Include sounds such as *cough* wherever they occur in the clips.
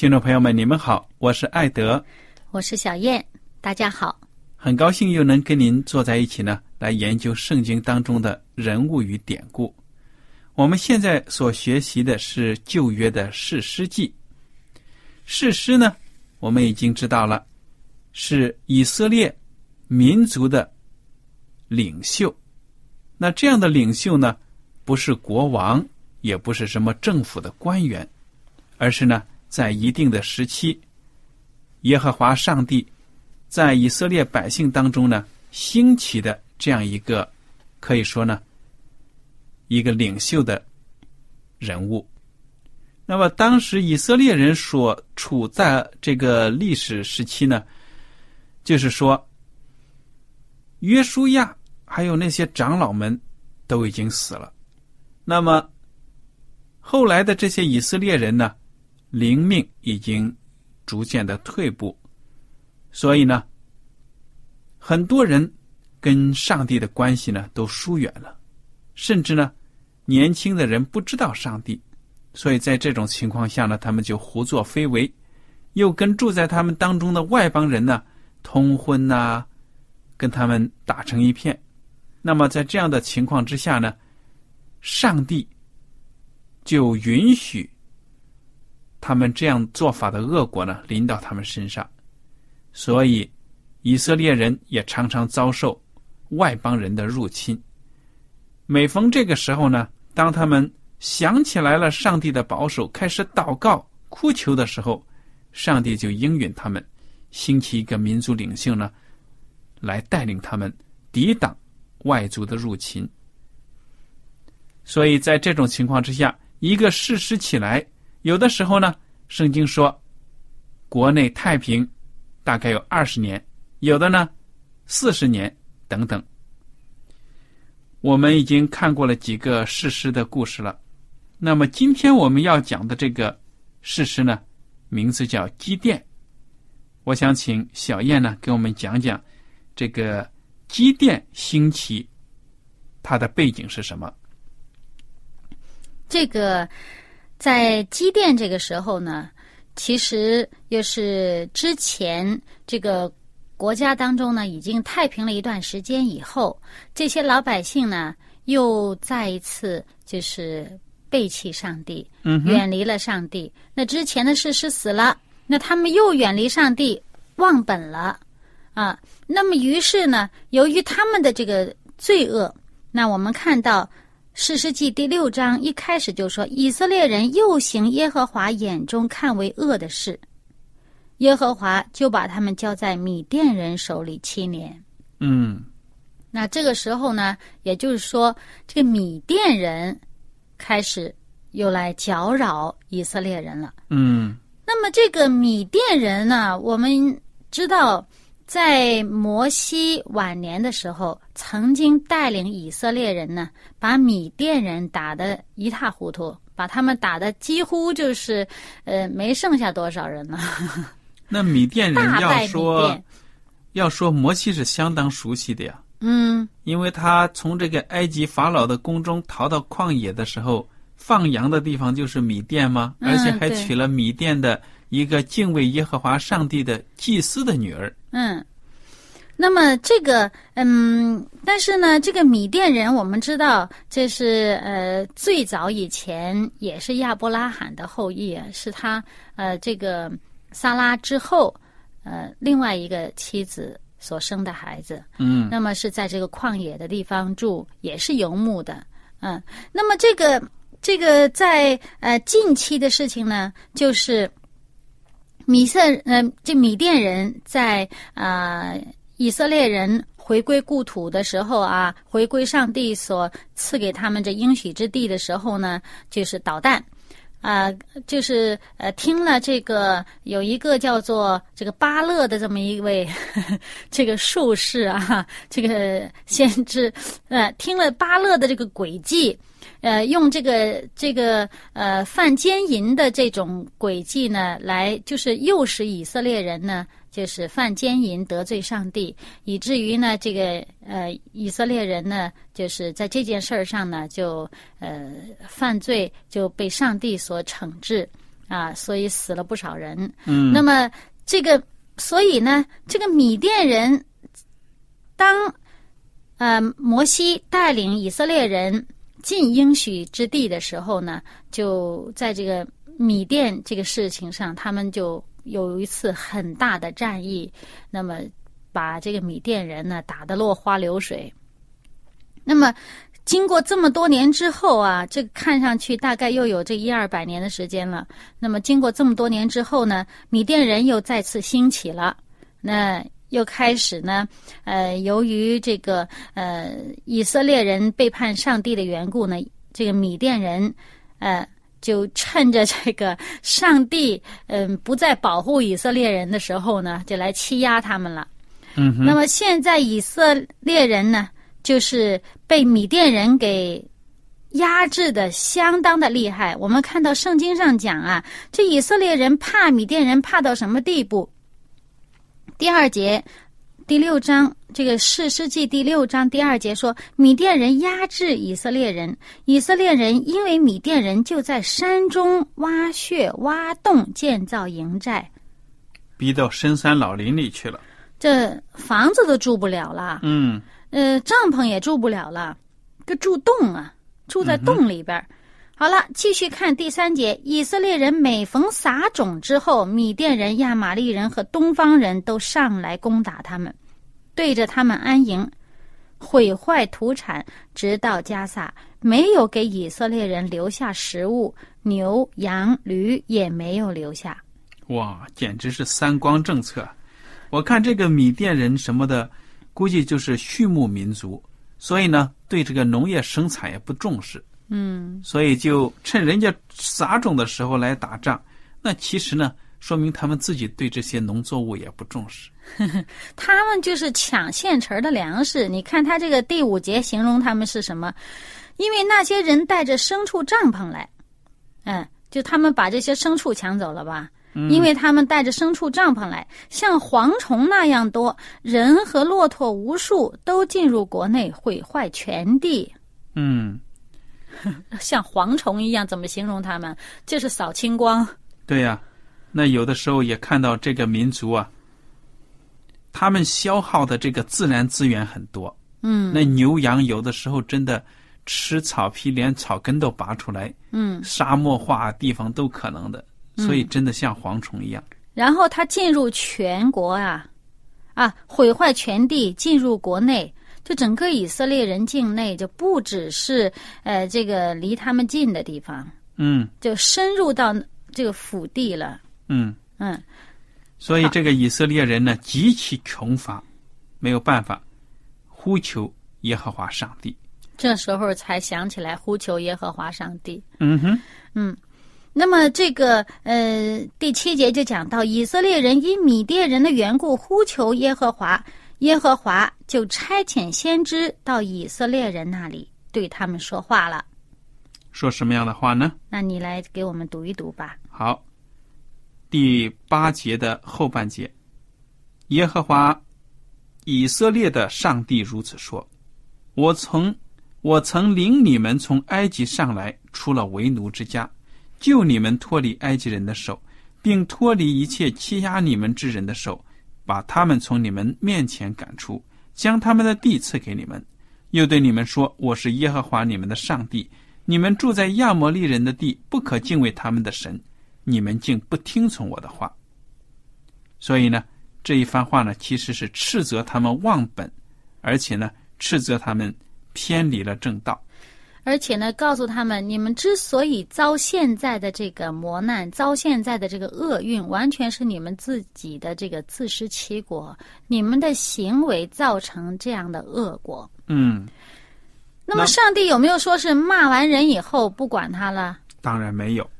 听众朋友们，你们好，我是艾德，我是小燕，大家好，很高兴又能跟您坐在一起呢，来研究圣经当中的人物与典故。我们现在所学习的是旧约的士师记。士师呢，我们已经知道了，是以色列民族的领袖。那这样的领袖呢，不是国王，也不是什么政府的官员，而是呢，在一定的时期，耶和华上帝在以色列百姓当中呢兴起的这样一个，可以说呢。一个领袖的人物，那么当时以色列人所处在这个历史时期呢，就是说，约书亚还有那些长老们都已经死了，那么后来的这些以色列人呢，灵命已经逐渐的退步，所以呢，很多人跟上帝的关系呢都疏远了，甚至呢。年轻的人不知道上帝，所以在这种情况下呢，他们就胡作非为，又跟住在他们当中的外邦人呢通婚呐，跟他们打成一片。那么在这样的情况之下呢，上帝就允许他们这样做法的恶果呢临到他们身上，所以以色列人也常常遭受外邦人的入侵。每逢这个时候呢。当他们想起来了上帝的保守，开始祷告哭求的时候，上帝就应允他们，兴起一个民族领袖呢，来带领他们抵挡外族的入侵。所以在这种情况之下，一个事实起来，有的时候呢，圣经说国内太平大概有二十年，有的呢四十年等等。我们已经看过了几个事实的故事了，那么今天我们要讲的这个事实呢，名字叫基甸。我想请小燕呢给我们讲讲这个基甸兴起，它的背景是什么？这个在基甸这个时候呢，其实又是之前这个。国家当中呢，已经太平了一段时间以后，这些老百姓呢，又再一次就是背弃上帝，远离了上帝。那之前的事实死了，那他们又远离上帝，忘本了啊。那么于是呢，由于他们的这个罪恶，那我们看到《史诗记》第六章一开始就说，以色列人又行耶和华眼中看为恶的事。耶和华就把他们交在米甸人手里七年。嗯，那这个时候呢，也就是说，这个米甸人开始又来搅扰以色列人了。嗯，那么这个米甸人呢，我们知道，在摩西晚年的时候，曾经带领以色列人呢，把米甸人打得一塌糊涂，把他们打得几乎就是，呃，没剩下多少人了，*laughs* 那米甸人要说。要说摩西是相当熟悉的呀，嗯，因为他从这个埃及法老的宫中逃到旷野的时候，放羊的地方就是米甸吗？嗯而且还对娶了米甸的一个敬畏耶和华上帝的祭司的女儿。嗯，那么这个，嗯，但是呢，这个米甸人，我们知道这是呃最早以前也是亚伯拉罕的后裔啊，是他呃这个撒拉之后呃另外一个妻子所生的孩子。嗯那么是在这个旷野的地方住，也是游牧的。嗯，那么这个这个在呃近期的事情呢，就是米色呃这米甸人在啊、呃以色列人回归故土的时候啊，回归上帝所赐给他们这应许之地的时候呢，就是导弹。啊、就是呃，听了这个有一个叫做这个巴勒的这么一位 *laughs* 这个术士啊，这个先知，呃，听了巴勒的这个诡计，呃，用这个这个呃犯奸淫的这种诡计呢，来就是诱使以色列人呢，就是犯奸淫得罪上帝，以至于呢，这个呃以色列人呢，就是在这件事儿上呢，就呃犯罪就被上帝所惩治啊，所以死了不少人。嗯，那么这个，所以呢，这个米甸人当呃摩西带领以色列人进应许之地的时候呢，就在这个米甸这个事情上，他们就有一次很大的战役，那么把这个米甸人呢打得落花流水。那么经过这么多年之后啊，这个看上去大概又有这一二百年的时间了。那么经过这么多年之后呢，米甸人又再次兴起了，那又开始呢，呃，由于这个呃以色列人背叛上帝的缘故呢，这个米甸人，呃。就趁着这个上帝嗯、不再保护以色列人的时候呢，就来欺压他们了。嗯，那么现在以色列人呢，就是被米甸人给压制的相当的厉害。我们看到圣经上讲啊，这以色列人怕米甸人怕到什么地步？第二节第六章这个士师记第六章第二节说，米甸人压制以色列人，以色列人因为米甸人就在山中挖穴挖洞建造营寨，逼到深山老林里去了。这房子都住不了了。嗯呃，帐篷也住不了了，个住洞啊，住在洞里边儿。好了，继续看第三节。以色列人每逢撒种之后，米甸人、亚玛利人和东方人都上来攻打他们，对着他们安营，毁坏土产，直到加萨，没有给以色列人留下食物，牛、羊、驴也没有留下。哇，简直是三光政策。我看这个米甸人什么的，估计就是畜牧民族，所以呢，对这个农业生产也不重视，嗯，所以就趁人家撒种的时候来打仗。那其实呢，说明他们自己对这些农作物也不重视。*laughs* 他们就是抢现成的粮食。你看他这个第五节形容他们是什么？因为那些人带着牲畜帐篷来，嗯，就他们把这些牲畜抢走了吧？因为他们带着牲畜帐篷来，像蝗虫那样多，人和骆驼无数，都进入国内，毁坏全地，嗯，*laughs* 像蝗虫一样，怎么形容他们？就是扫清光。对呀、那有的时候也看到这个民族啊，他们消耗的这个自然资源很多。嗯那牛羊有的时候真的吃草皮，连草根都拔出来，嗯，沙漠化地方都可能的，所以真的像蝗虫一样。然后他进入全国啊，啊，毁坏全地，进入国内，就整个以色列人境内，就不只是呃这个离他们近的地方，嗯就深入到这个腹地了。嗯，嗯，所以这个以色列人呢极其穷乏，没有办法，呼求耶和华上帝。这时候才想起来呼求耶和华上帝。嗯哼，嗯那么这个呃第七节就讲到以色列人因米甸人的缘故呼求耶和华，耶和华就差遣先知到以色列人那里对他们说话了。说什么样的话呢？那你来给我们读一读吧。好，第八节的后半节，耶和华以色列的上帝如此说：“我曾我曾领你们从埃及上来，出了为奴之家，救你们脱离埃及人的手，并脱离一切欺压你们之人的手，把他们从你们面前赶出，将他们的地赐给你们，又对你们说：我是耶和华你们的上帝。你们住在亚摩利人的地，不可敬畏他们的神。”你们竟不听从我的话，所以呢，这一番话呢，其实是斥责他们忘本，而且呢，斥责他们偏离了正道，而且呢，告诉他们，你们之所以遭现在的这个磨难，遭现在的这个厄运，完全是你们自己的这个自食其果，你们的行为造成这样的恶果。嗯，那么上帝有没有说是骂完人以后不管他了？当然没有。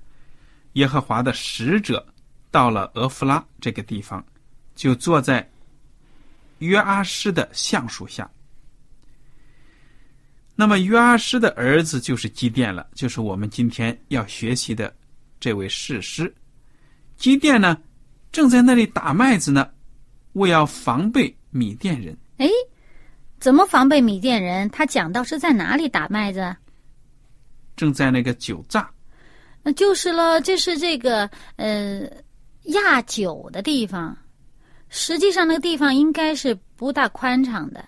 耶和华的使者到了俄弗拉这个地方，就坐在约阿施的橡树下。那么约阿施的儿子就是基甸了，就是我们今天要学习的这位士师。基甸呢，正在那里打麦子呢，为要防备米甸人。哎，怎么防备米甸人？他讲到是在哪里打麦子？正在那个酒榨。那就是了，这是这个呃压酒的地方。实际上，那个地方应该是不大宽敞的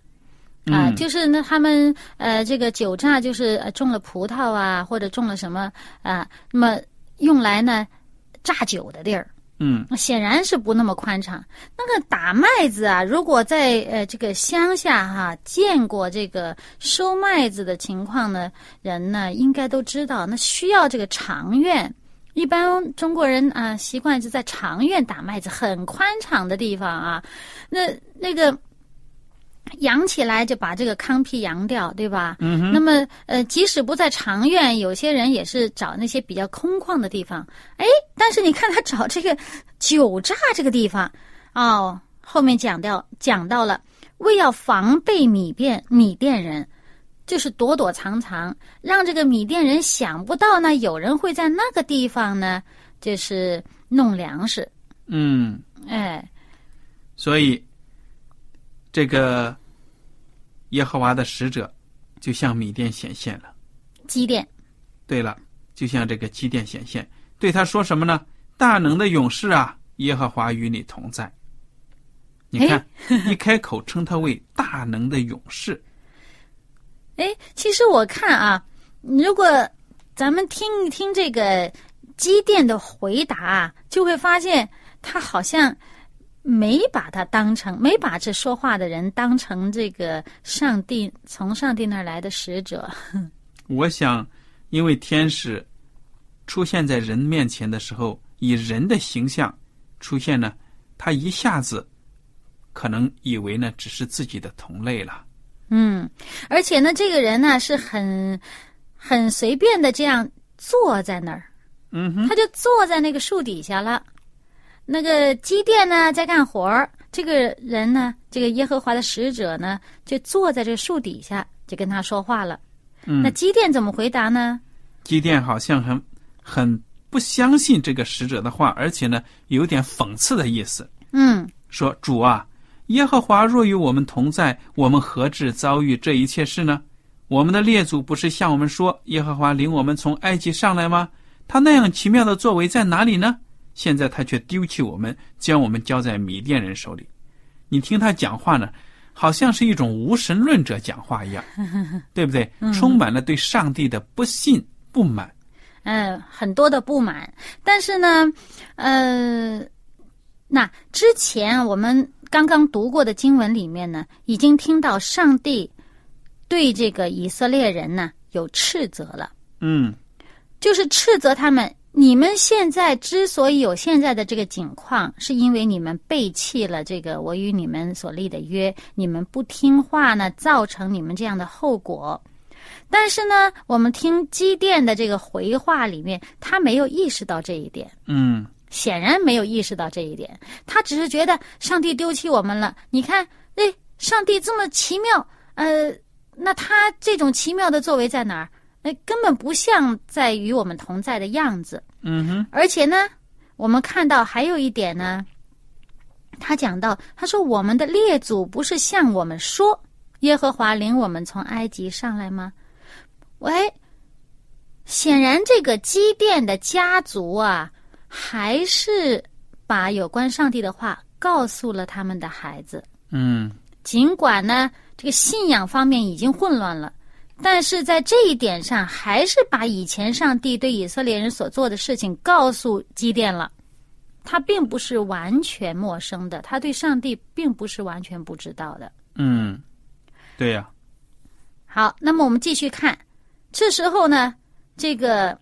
啊。就是那他们呃这个酒榨就是种了葡萄啊，或者种了什么啊，那么用来呢榨酒的地儿。嗯，显然是不那么宽敞。那个打麦子啊，如果在呃这个乡下哈见过这个收麦子的情况呢，人呢应该都知道，那需要这个长院。一般中国人啊习惯是在长院打麦子，很宽敞的地方啊。那那个。扬起来就把这个糠皮扬掉，对吧？嗯那么，呃，即使不在长院，有些人也是找那些比较空旷的地方。哎，但是你看他找这个酒榨这个地方，哦，后面讲到讲到了，为要防备米店米店人，就是躲躲藏藏，让这个米店人想不到呢，有人会在那个地方呢，就是弄粮食。嗯，哎，所以这个。耶和华的使者就向米甸显现了，基甸。对了，就像这个基甸显现，对他说什么呢？大能的勇士啊，耶和华与你同在。你看，*laughs* 一开口称他为大能的勇士。哎，其实我看啊，如果咱们听一听这个基甸的回答，就会发现他好像。没把他当成，没把这说话的人当成这个上帝从上帝那儿来的使者。*laughs* 我想，因为天使出现在人面前的时候，以人的形象出现呢，他一下子可能以为呢只是自己的同类了。嗯，而且呢，这个人呢是很很随便的这样坐在那儿，嗯哼，他就坐在那个树底下了。那个基甸呢，在干活儿。这个人呢，这个耶和华的使者呢，就坐在这树底下，就跟他说话了。嗯，那基甸怎么回答呢？基甸好像很很不相信这个使者的话，而且呢，有点讽刺的意思。嗯，说主啊，耶和华若与我们同在，我们何至遭遇这一切事呢？我们的列祖不是向我们说，耶和华领我们从埃及上来吗？他那样奇妙的作为在哪里呢？现在他却丢弃我们，将我们交在米甸人手里。你听他讲话呢，好像是一种无神论者讲话一样，*laughs* 对不对？充满了对上帝的不信、不满。嗯，很多的不满。但是呢，呃，那之前我们刚刚读过的经文里面呢，已经听到上帝对这个以色列人呢有斥责了。嗯，就是斥责他们。你们现在之所以有现在的这个境况，是因为你们背弃了这个我与你们所立的约，你们不听话呢，造成你们这样的后果。但是呢，我们听基甸的这个回话里面，他没有意识到这一点。嗯显然没有意识到这一点，他只是觉得上帝丢弃我们了。你看，哎，上帝这么奇妙，呃，那他这种奇妙的作为在哪儿？那根本不像在与我们同在的样子。嗯哼，而且呢，我们看到还有一点呢，他讲到，他说我们的列祖不是向我们说，耶和华领我们从埃及上来吗？喂，显然这个基甸的家族啊，还是把有关上帝的话告诉了他们的孩子。嗯尽管呢，这个信仰方面已经混乱了，但是在这一点上，还是把以前上帝对以色列人所做的事情告诉基甸了。他并不是完全陌生的，他对上帝并不是完全不知道的。嗯，对呀、好，那么我们继续看，这时候呢，这个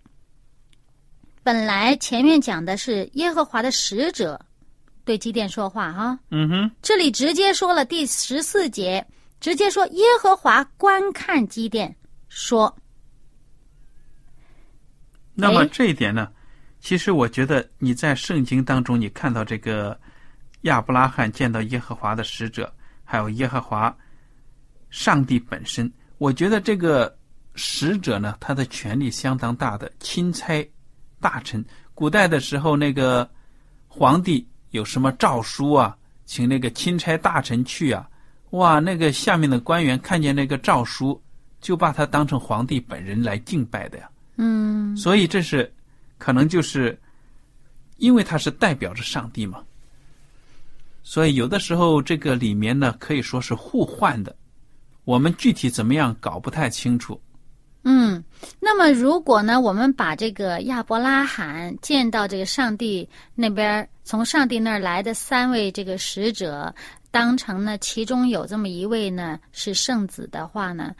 本来前面讲的是耶和华的使者对基甸说话哈，嗯哼，这里直接说了第十四节，直接说耶和华观看基甸，说那么哎这一点呢，其实我觉得你在圣经当中，你看到这个亚伯拉罕见到耶和华的使者，还有耶和华上帝本身，我觉得这个使者呢，他的权力相当大的，钦差大臣。古代的时候，那个皇帝有什么诏书啊，请那个钦差大臣去啊，哇，那个下面的官员看见那个诏书，就把他当成皇帝本人来敬拜的呀。嗯所以这是可能就是因为他是代表着上帝嘛，所以有的时候这个里面呢可以说是互换的，我们具体怎么样搞不太清楚。嗯。那么如果呢，我们把这个亚伯拉罕见到这个上帝那边从上帝那儿来的三位这个使者。当成呢，其中有这么一位呢是圣子的话呢，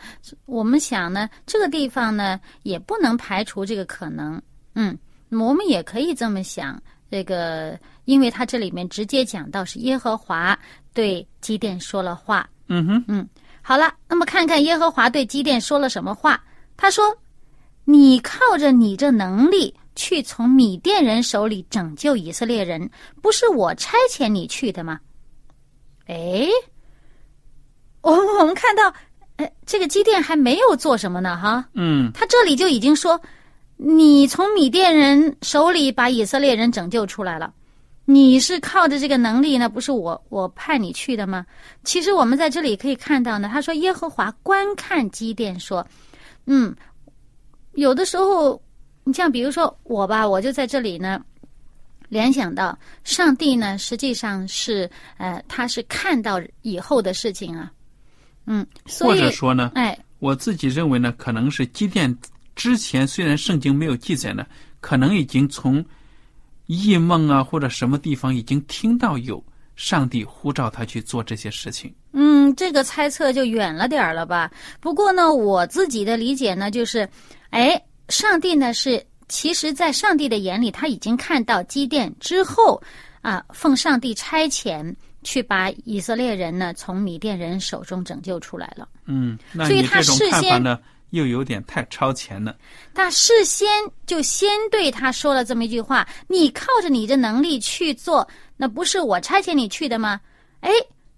我们想呢，这个地方呢也不能排除这个可能。嗯，我们也可以这么想，这个因为他这里面直接讲到是耶和华对基甸说了话。嗯哼，嗯好了，那么看看耶和华对基甸说了什么话。他说：“你靠着你这能力去从米甸人手里拯救以色列人，不是我差遣你去的吗？”哎，我我们看到，呃，这个基甸还没有做什么呢，哈。嗯他这里就已经说，你从米甸人手里把以色列人拯救出来了，你是靠着这个能力呢，不是我我派你去的吗？其实我们在这里可以看到呢，他说耶和华观看基甸说，嗯，有的时候你像比如说我吧，我就在这里呢。联想到上帝呢，实际上是呃，他是看到以后的事情啊，嗯，所或者说呢，哎，我自己认为呢，可能是基甸之前虽然圣经没有记载呢，可能已经从异梦啊或者什么地方已经听到有上帝呼召他去做这些事情。嗯，这个猜测就远了点儿了吧？不过呢，我自己的理解呢，就是，哎，上帝呢是，其实，在上帝的眼里，他已经看到基甸之后，啊，奉上帝差遣去把以色列人呢从米甸人手中拯救出来了。嗯，所以他事先呢，又有点太超前了。他事先就先对他说了这么一句话：“你靠着你的能力去做，那不是我差遣你去的吗？”哎，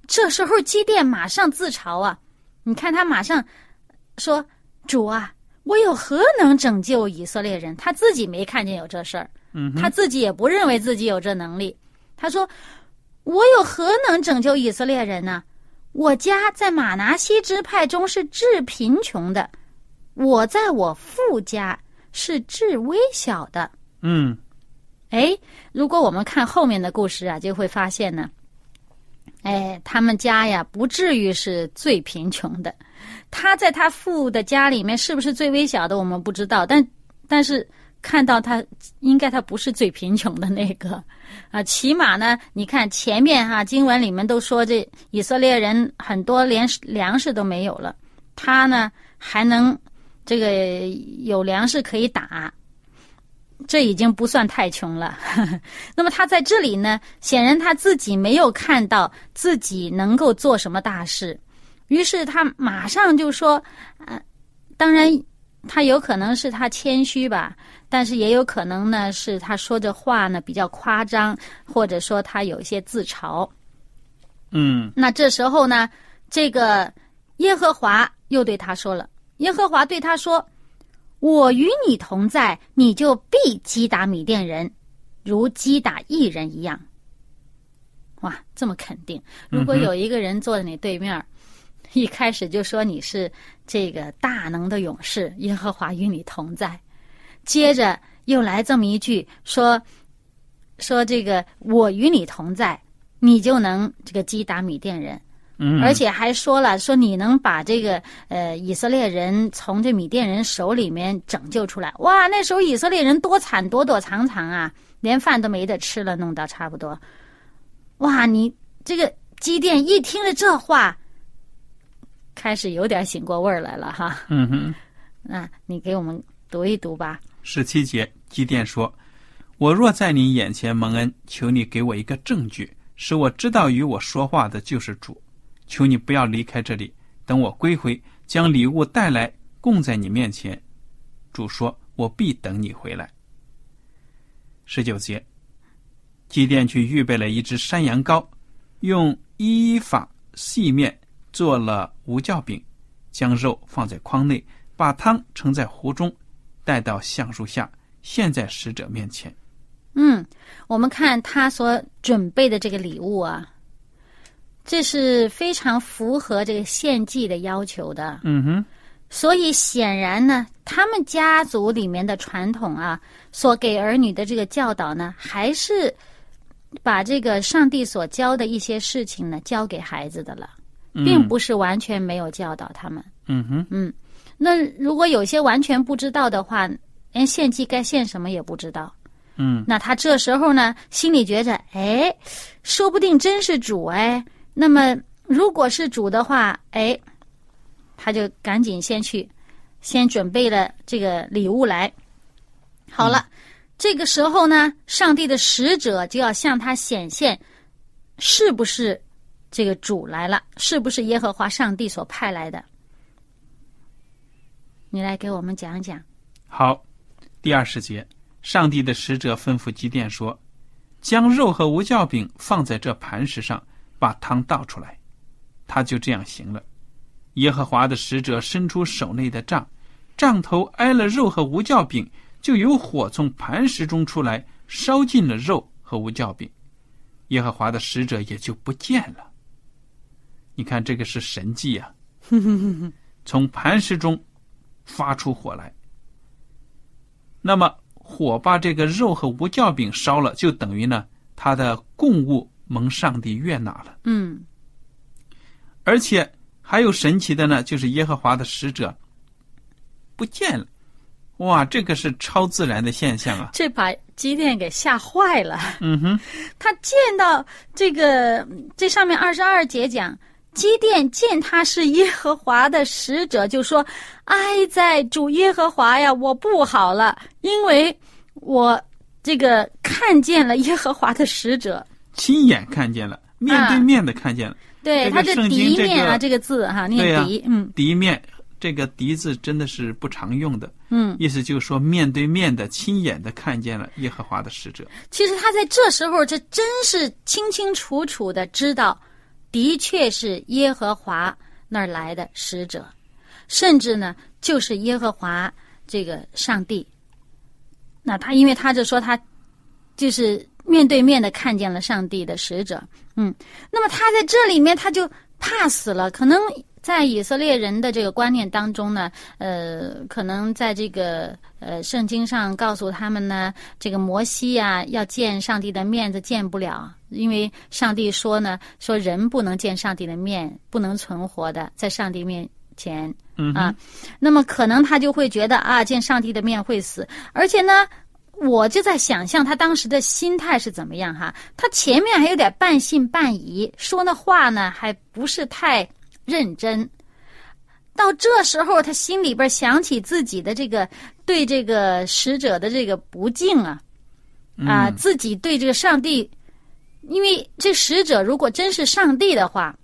这时候基甸马上自嘲啊！你看他马上说：“主啊，我有何能拯救以色列人？”他自己没看见有这事儿，嗯，他自己也不认为自己有这能力。他说：“我有何能拯救以色列人呢？我家在马拿西支派中是至贫穷的，我在我父家是至微小的。”嗯哎，如果我们看后面的故事啊，就会发现呢，哎，他们家呀不至于是最贫穷的，他在他父的家里面是不是最微小的，我们不知道，但但是看到他应该他不是最贫穷的那个啊，起码呢，你看前面哈、经文里面都说这以色列人很多连粮食都没有了，他呢还能这个有粮食可以打。这已经不算太穷了。*laughs* 那么他在这里呢，显然他自己没有看到自己能够做什么大事，于是他马上就说：“呃，当然，他有可能是他谦虚吧，但是也有可能呢是他说这话呢比较夸张，或者说他有一些自嘲。嗯那这时候呢，这个耶和华又对他说了：“耶和华对他说，我与你同在，你就必击打米甸人，如击打一人一样。”哇，这么肯定！如果有一个人坐在你对面儿，*laughs* 一开始就说你是这个大能的勇士，耶和华与你同在，接着又来这么一句说说这个我与你同在，你就能这个击打米甸人。嗯，而且还说了，说你能把这个呃以色列人从这米甸人手里面拯救出来。哇，那时候以色列人多惨躲躲藏藏啊，连饭都没得吃了，弄到差不多。哇，你这个基甸一听了这话，开始有点醒过味儿来了哈。嗯哼，那你给我们读一读吧。十七节，基甸说：“我若在你眼前蒙恩，求你给我一个证据，使我知道与我说话的就是主。求你不要离开这里，等我归回，将礼物带来供在你面前。”主说：“我必等你回来。”十九节，基甸去预备了一只山羊羔，用依法细面做了无酵饼，将肉放在筐内，把汤盛在壶中，带到橡树下，献在使者面前。嗯，我们看他所准备的这个礼物啊，这是非常符合这个献祭的要求的。嗯哼，所以显然呢，他们家族里面的传统啊，所给儿女的这个教导呢，还是把这个上帝所教的一些事情呢，教给孩子的了，并不是完全没有教导他们。嗯哼，嗯那如果有些完全不知道的话，连献祭该献什么也不知道。嗯那他这时候呢，心里觉着，哎，说不定真是主哎。那么如果是主的话，哎，他就赶紧先去，先准备了这个礼物来。好了，这个时候呢，上帝的使者就要向他显现，是不是这个主来了？是不是耶和华上帝所派来的？你来给我们讲讲。好。第二十节，上帝的使者吩咐基甸说：“将肉和无酵饼放在这磐石上，把汤倒出来。”他就这样行了。耶和华的使者伸出手内的杖，杖头挨了肉和无酵饼，就有火从磐石中出来，烧尽了肉和无酵饼。耶和华的使者也就不见了。你看，这个是神迹啊！*laughs* 从磐石中发出火来。那么火把这个肉和无酵饼烧了，就等于呢，他的供物蒙上帝悦纳了。嗯而且还有神奇的呢，就是耶和华的使者不见了。哇，这个是超自然的现象啊！这把基甸给吓坏了。嗯哼，他见到这个这上面二十二节讲，基甸见他是耶和华的使者，就说：“哀在主耶和华呀，我不好了，因为我这个看见了耶和华的使者。亲眼看见了，面对面的看见了。对，他这圣经这敌面啊，这个字哈，念敌，嗯敌面，这个“敌”字真的是不常用的，嗯。意思就是说面对面的、亲眼的看见了耶和华的使者。其实他在这时候，这真是清清楚楚的知道，的确是耶和华那儿来的使者，甚至呢，就是耶和华这个上帝。那他，因为他就说他就是面对面的看见了上帝的使者，嗯，那么他在这里面他就怕死了，可能。在以色列人的这个观念当中呢，呃，可能在这个呃圣经上告诉他们呢，这个摩西呀、要见上帝的面子见不了，因为上帝说呢，说人不能见上帝的面，不能存活的，在上帝面前嗯啊。那么可能他就会觉得啊，见上帝的面会死，而且呢。我就在想象他当时的心态是怎么样哈，他前面还有点半信半疑，说那话呢还不是太认真。到这时候，他心里边想起自己的这个对这个使者的这个不敬啊，啊，嗯自己对这个上帝，因为这使者如果真是上帝的话，这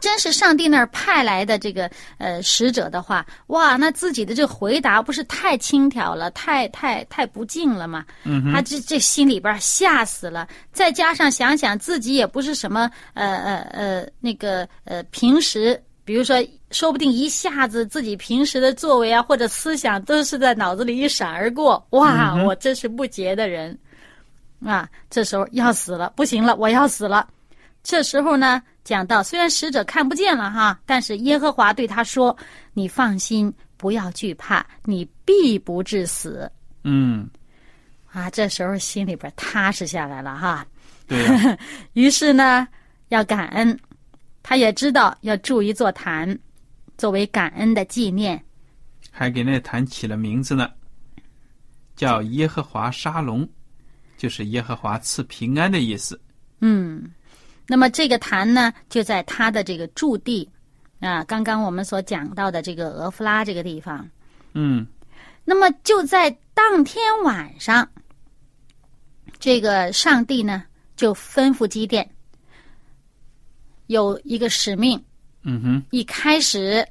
真是上帝那儿派来的这个呃使者的话，哇，那自己的这个回答不是太轻佻了，太太太不敬了吗？嗯他这这心里边吓死了。再加上想想自己也不是什么呃呃呃那个呃平时，比如说说不定一下子自己平时的作为啊或者思想都是在脑子里一闪而过，哇，我真是不洁的人啊！这时候要死了，不行了，我要死了。这时候呢，讲到虽然使者看不见了哈，但是耶和华对他说：“你放心，不要惧怕，你必不致死。嗯，”啊，这时候心里边踏实下来了哈。对呀、*laughs* 于是呢，要感恩，他也知道要筑一座坛，作为感恩的纪念。还给那坛起了名字呢，叫耶和华沙龙，就是耶和华赐平安的意思。嗯，那么这个坛呢，就在他的这个驻地啊，刚刚我们所讲到的这个俄夫拉这个地方。嗯那么就在当天晚上，这个上帝呢就吩咐基甸有一个使命，嗯哼，一开始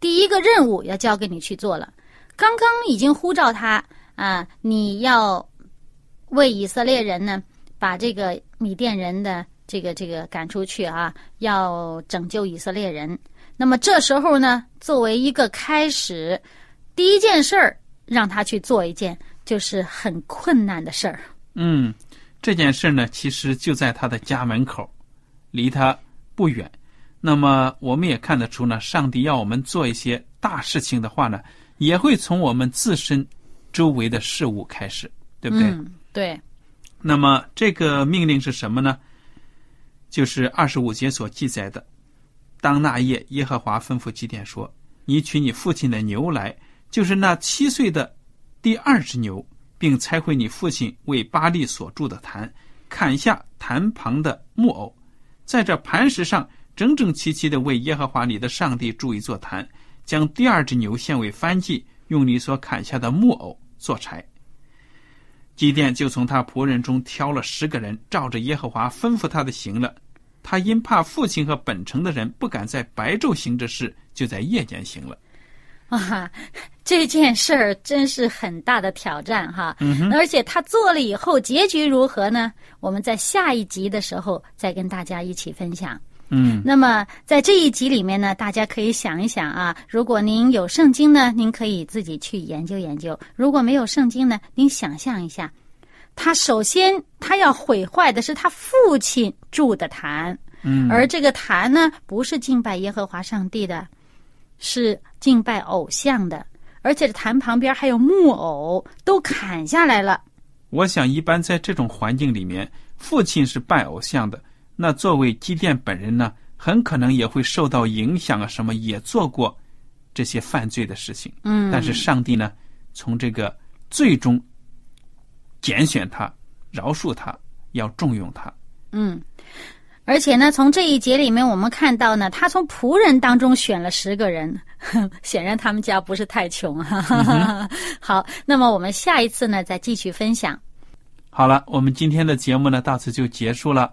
第一个任务要交给你去做了。刚刚已经呼召他啊，你要为以色列人呢把这个米甸人的这个这个赶出去啊，要拯救以色列人。那么这时候呢，作为一个开始，第一件事儿让他去做一件就是很困难的事儿。嗯，这件事呢，其实就在他的家门口，离他不远。那么我们也看得出呢，上帝要我们做一些大事情的话呢，也会从我们自身周围的事物开始，对不对？嗯，对，那么这个命令是什么呢？就是二十五节所记载的。当那夜，耶和华吩咐基甸说：“你取你父亲的牛来，就是那七岁的第二只牛，并拆毁你父亲为巴利所筑的坛，砍下坛旁的木偶，在这磐石上整整齐齐的为耶和华你的上帝筑一座坛，将第二只牛献为燔祭，用你所砍下的木偶做柴。”基甸就从他仆人中挑了十个人，照着耶和华吩咐他的行了。他因怕父亲和本城的人不敢在白昼行这事，就在夜间行了。啊，这件事儿真是很大的挑战哈。嗯而且他做了以后，结局如何呢？我们在下一集的时候再跟大家一起分享。嗯那么在这一集里面呢，大家可以想一想啊，如果您有圣经呢，您可以自己去研究研究；如果没有圣经呢，您想象一下，他首先他要毁坏的是他父亲住的坛，嗯，而这个坛呢，不是敬拜耶和华上帝的，是敬拜偶像的，而且坛旁边还有木偶，都砍下来了。我想一般在这种环境里面，父亲是拜偶像的，那作为基甸本人呢，很可能也会受到影响啊，什么也做过这些犯罪的事情。嗯，但是上帝呢，从这个最终拣选他，饶恕他，要重用他。嗯，而且呢，从这一节里面我们看到呢，他从仆人当中选了十个人，*laughs* 显然他们家不是太穷哈、哈。*laughs* 好，那么我们下一次呢再继续分享。好了，我们今天的节目呢到此就结束了，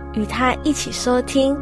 与他一起收听。